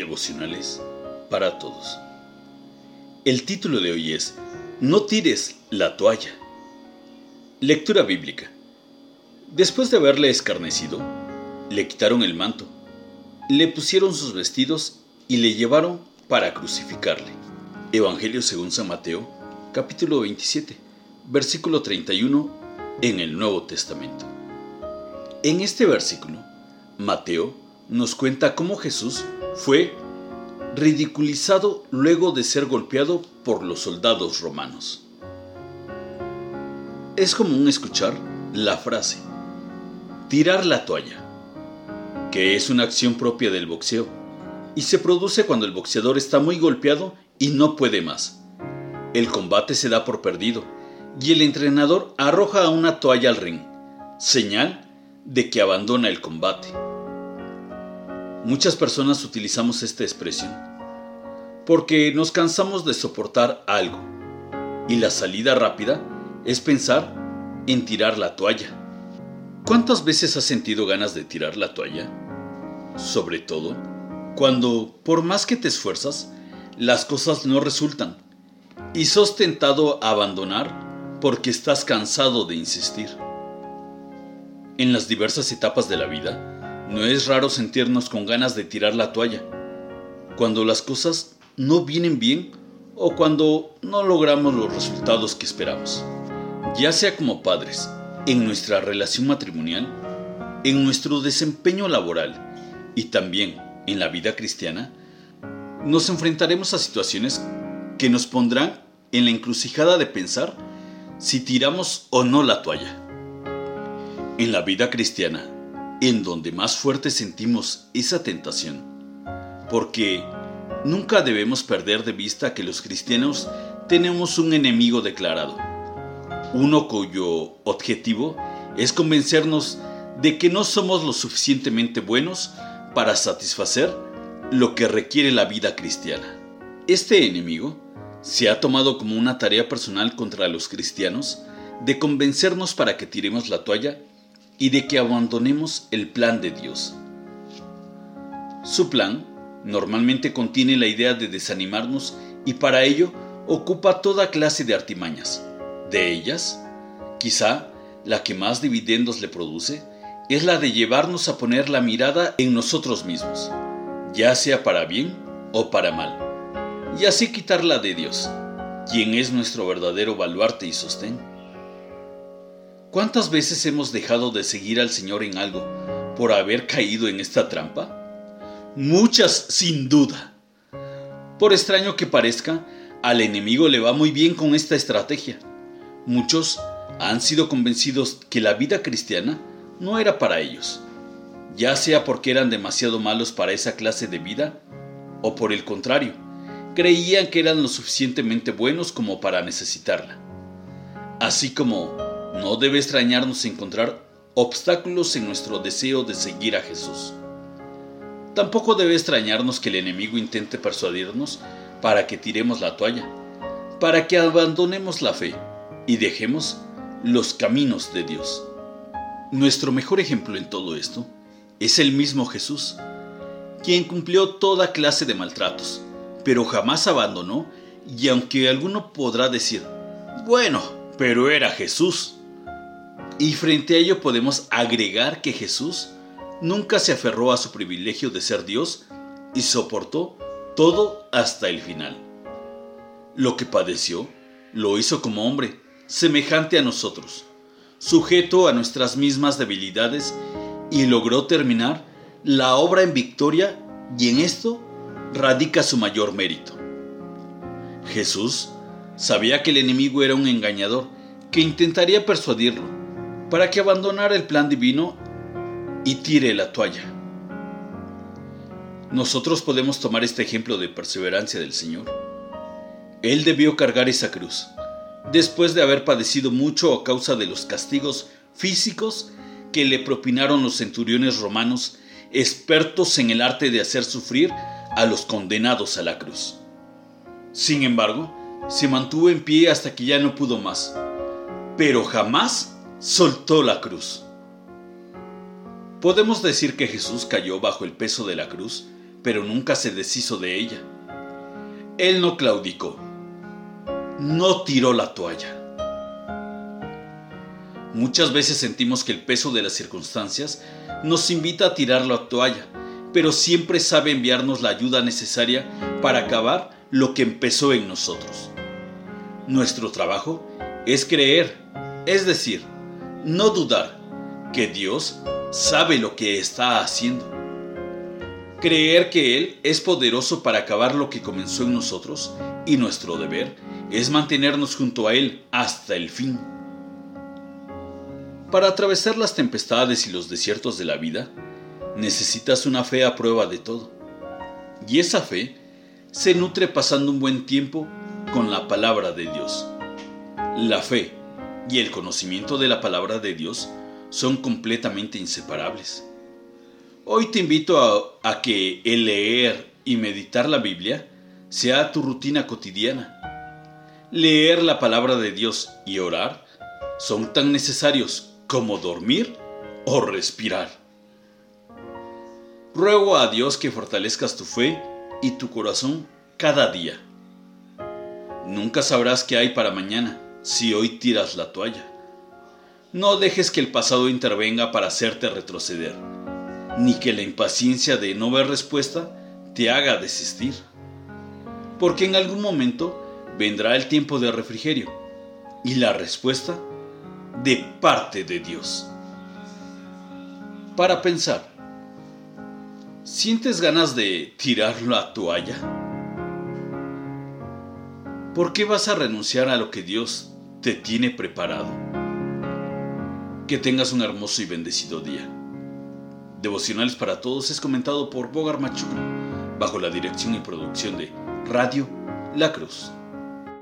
devocionales para todos. El título de hoy es No tires la toalla. Lectura bíblica. Después de haberle escarnecido, le quitaron el manto, le pusieron sus vestidos y le llevaron para crucificarle. Evangelio según San Mateo, capítulo 27, versículo 31 en el Nuevo Testamento. En este versículo, Mateo nos cuenta cómo Jesús fue ridiculizado luego de ser golpeado por los soldados romanos. Es común escuchar la frase, tirar la toalla, que es una acción propia del boxeo, y se produce cuando el boxeador está muy golpeado y no puede más. El combate se da por perdido, y el entrenador arroja una toalla al ring, señal de que abandona el combate. Muchas personas utilizamos esta expresión porque nos cansamos de soportar algo y la salida rápida es pensar en tirar la toalla. ¿Cuántas veces has sentido ganas de tirar la toalla? Sobre todo cuando, por más que te esfuerzas, las cosas no resultan y sos tentado a abandonar porque estás cansado de insistir. En las diversas etapas de la vida, no es raro sentirnos con ganas de tirar la toalla, cuando las cosas no vienen bien o cuando no logramos los resultados que esperamos. Ya sea como padres, en nuestra relación matrimonial, en nuestro desempeño laboral y también en la vida cristiana, nos enfrentaremos a situaciones que nos pondrán en la encrucijada de pensar si tiramos o no la toalla. En la vida cristiana, en donde más fuerte sentimos esa tentación. Porque nunca debemos perder de vista que los cristianos tenemos un enemigo declarado, uno cuyo objetivo es convencernos de que no somos lo suficientemente buenos para satisfacer lo que requiere la vida cristiana. Este enemigo se ha tomado como una tarea personal contra los cristianos de convencernos para que tiremos la toalla y de que abandonemos el plan de Dios. Su plan normalmente contiene la idea de desanimarnos y para ello ocupa toda clase de artimañas. De ellas, quizá la que más dividendos le produce es la de llevarnos a poner la mirada en nosotros mismos, ya sea para bien o para mal, y así quitarla de Dios, quien es nuestro verdadero baluarte y sostén. ¿Cuántas veces hemos dejado de seguir al Señor en algo por haber caído en esta trampa? Muchas, sin duda. Por extraño que parezca, al enemigo le va muy bien con esta estrategia. Muchos han sido convencidos que la vida cristiana no era para ellos, ya sea porque eran demasiado malos para esa clase de vida, o por el contrario, creían que eran lo suficientemente buenos como para necesitarla. Así como no debe extrañarnos encontrar obstáculos en nuestro deseo de seguir a Jesús. Tampoco debe extrañarnos que el enemigo intente persuadirnos para que tiremos la toalla, para que abandonemos la fe y dejemos los caminos de Dios. Nuestro mejor ejemplo en todo esto es el mismo Jesús, quien cumplió toda clase de maltratos, pero jamás abandonó y aunque alguno podrá decir, bueno, pero era Jesús, y frente a ello podemos agregar que Jesús nunca se aferró a su privilegio de ser Dios y soportó todo hasta el final. Lo que padeció lo hizo como hombre, semejante a nosotros, sujeto a nuestras mismas debilidades y logró terminar la obra en victoria y en esto radica su mayor mérito. Jesús sabía que el enemigo era un engañador que intentaría persuadirlo para que abandonara el plan divino y tire la toalla. Nosotros podemos tomar este ejemplo de perseverancia del Señor. Él debió cargar esa cruz, después de haber padecido mucho a causa de los castigos físicos que le propinaron los centuriones romanos, expertos en el arte de hacer sufrir a los condenados a la cruz. Sin embargo, se mantuvo en pie hasta que ya no pudo más, pero jamás soltó la cruz. Podemos decir que Jesús cayó bajo el peso de la cruz pero nunca se deshizo de ella. Él no claudicó, no tiró la toalla. Muchas veces sentimos que el peso de las circunstancias nos invita a tirar la toalla, pero siempre sabe enviarnos la ayuda necesaria para acabar lo que empezó en nosotros. Nuestro trabajo es creer, es decir, no dudar que Dios sabe lo que está haciendo. Creer que Él es poderoso para acabar lo que comenzó en nosotros y nuestro deber es mantenernos junto a Él hasta el fin. Para atravesar las tempestades y los desiertos de la vida, necesitas una fe a prueba de todo. Y esa fe se nutre pasando un buen tiempo con la palabra de Dios. La fe y el conocimiento de la palabra de Dios son completamente inseparables. Hoy te invito a, que el leer y meditar la Biblia sea tu rutina cotidiana. Leer la palabra de Dios y orar son tan necesarios como dormir o respirar. Ruego a Dios que fortalezcas tu fe y tu corazón cada día. Nunca sabrás qué hay para mañana si hoy tiras la toalla. No dejes que el pasado intervenga para hacerte retroceder, ni que la impaciencia de no ver respuesta te haga desistir. Porque en algún momento vendrá el tiempo de refrigerio y la respuesta de parte de Dios. Para pensar, ¿Sientes ganas de tirar la toalla? ¿Por qué vas a renunciar a lo que Dios te tiene preparado? Que tengas un hermoso y bendecido día. Devocionales para Todos es comentado por Bogar Machuca, bajo la dirección y producción de Radio La Cruz.